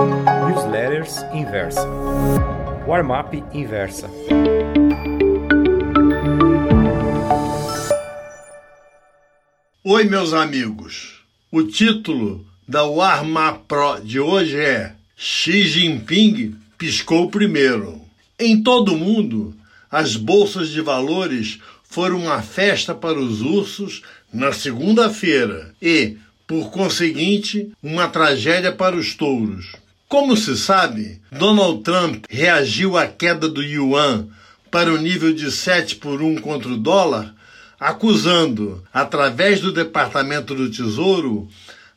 Newsletters Inversa. Warm-up Inversa. Oi, meus amigos. O título da Warm-up Pro de hoje é Xi Jinping piscou primeiro. Em todo o mundo, as bolsas de valores foram uma festa para os ursos na segunda-feira e, por conseguinte, uma tragédia para os touros. Como se sabe, Donald Trump reagiu à queda do yuan para o nível de 7 por 1 contra o dólar, acusando, através do Departamento do Tesouro,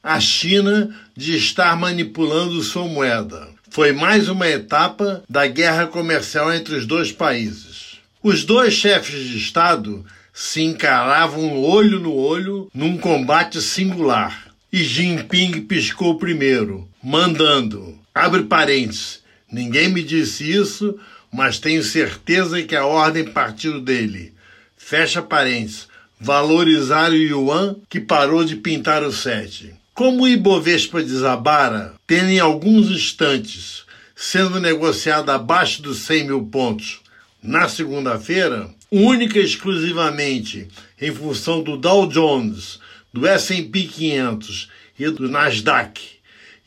a China de estar manipulando sua moeda. Foi mais uma etapa da guerra comercial entre os dois países. Os dois chefes de Estado se encaravam olho no olho num combate singular. E Jinping piscou primeiro, mandando Abre parênteses. Ninguém me disse isso, mas tenho certeza que a ordem partiu dele. Fecha parênteses. Valorizar o yuan que parou de pintar o sete. Como o Ibovespa desabara, tendo em alguns instantes sendo negociado abaixo dos 100 mil pontos na segunda-feira, única e exclusivamente em função do Dow Jones, do S&P 500 e do Nasdaq,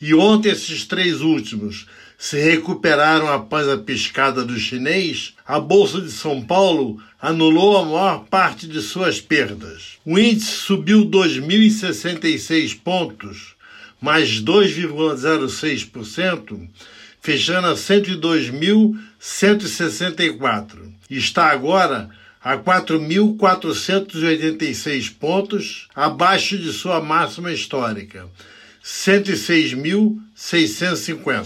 e ontem esses três últimos se recuperaram após a piscada do chinês, a Bolsa de São Paulo anulou a maior parte de suas perdas. O índice subiu 2.066 pontos, mais 2,06%, fechando a 102.164. Está agora a 4.486 pontos, abaixo de sua máxima histórica. 106.650.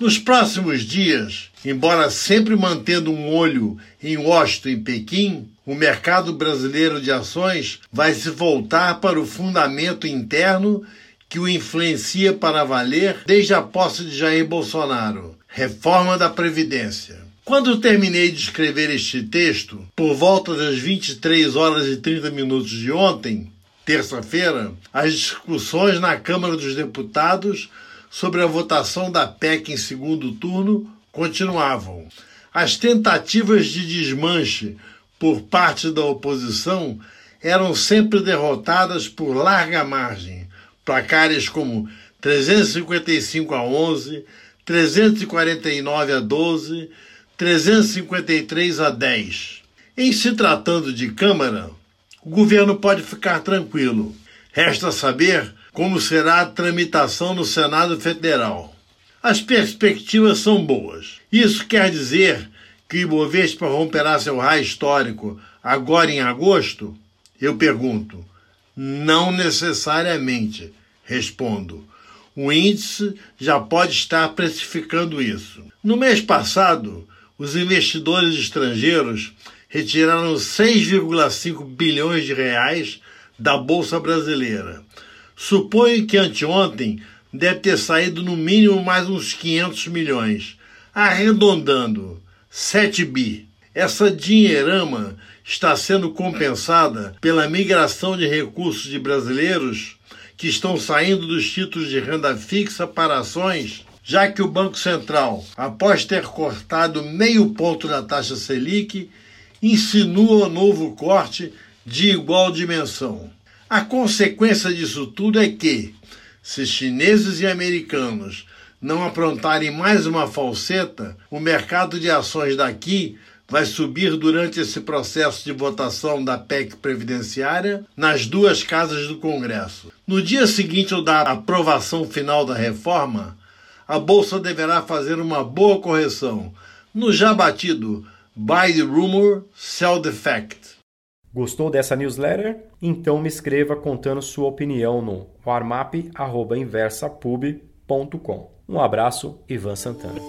Nos próximos dias, embora sempre mantendo um olho em Washington e Pequim, o mercado brasileiro de ações vai se voltar para o fundamento interno que o influencia para valer desde a posse de Jair Bolsonaro: reforma da Previdência. Quando terminei de escrever este texto, por volta das 23 horas e 30 minutos de ontem, terça-feira, as discussões na Câmara dos Deputados sobre a votação da PEC em segundo turno continuavam. As tentativas de desmanche por parte da oposição eram sempre derrotadas por larga margem, placares como 355 a 11, 349 a 12, 353 a 10. Em se tratando de Câmara, o governo pode ficar tranquilo. Resta saber como será a tramitação no Senado Federal. As perspectivas são boas. Isso quer dizer que o Ibovespa romperá seu raio histórico agora em agosto? Eu pergunto. Não necessariamente, respondo. O índice já pode estar precificando isso. No mês passado, os investidores estrangeiros retiraram 6,5 bilhões de reais da Bolsa Brasileira. Suponho que anteontem deve ter saído no mínimo mais uns 500 milhões, arredondando 7 bi. Essa dinheirama está sendo compensada pela migração de recursos de brasileiros que estão saindo dos títulos de renda fixa para ações, já que o Banco Central, após ter cortado meio ponto da taxa Selic, insinua novo corte de igual dimensão. A consequência disso tudo é que, se chineses e americanos não aprontarem mais uma falseta, o mercado de ações daqui vai subir durante esse processo de votação da PEC previdenciária nas duas casas do Congresso. No dia seguinte ao da aprovação final da reforma, a bolsa deverá fazer uma boa correção, no já batido Buy the rumor, sell the fact. Gostou dessa newsletter? Então me escreva contando sua opinião no warmap@inversapub.com. Um abraço, Ivan Santana.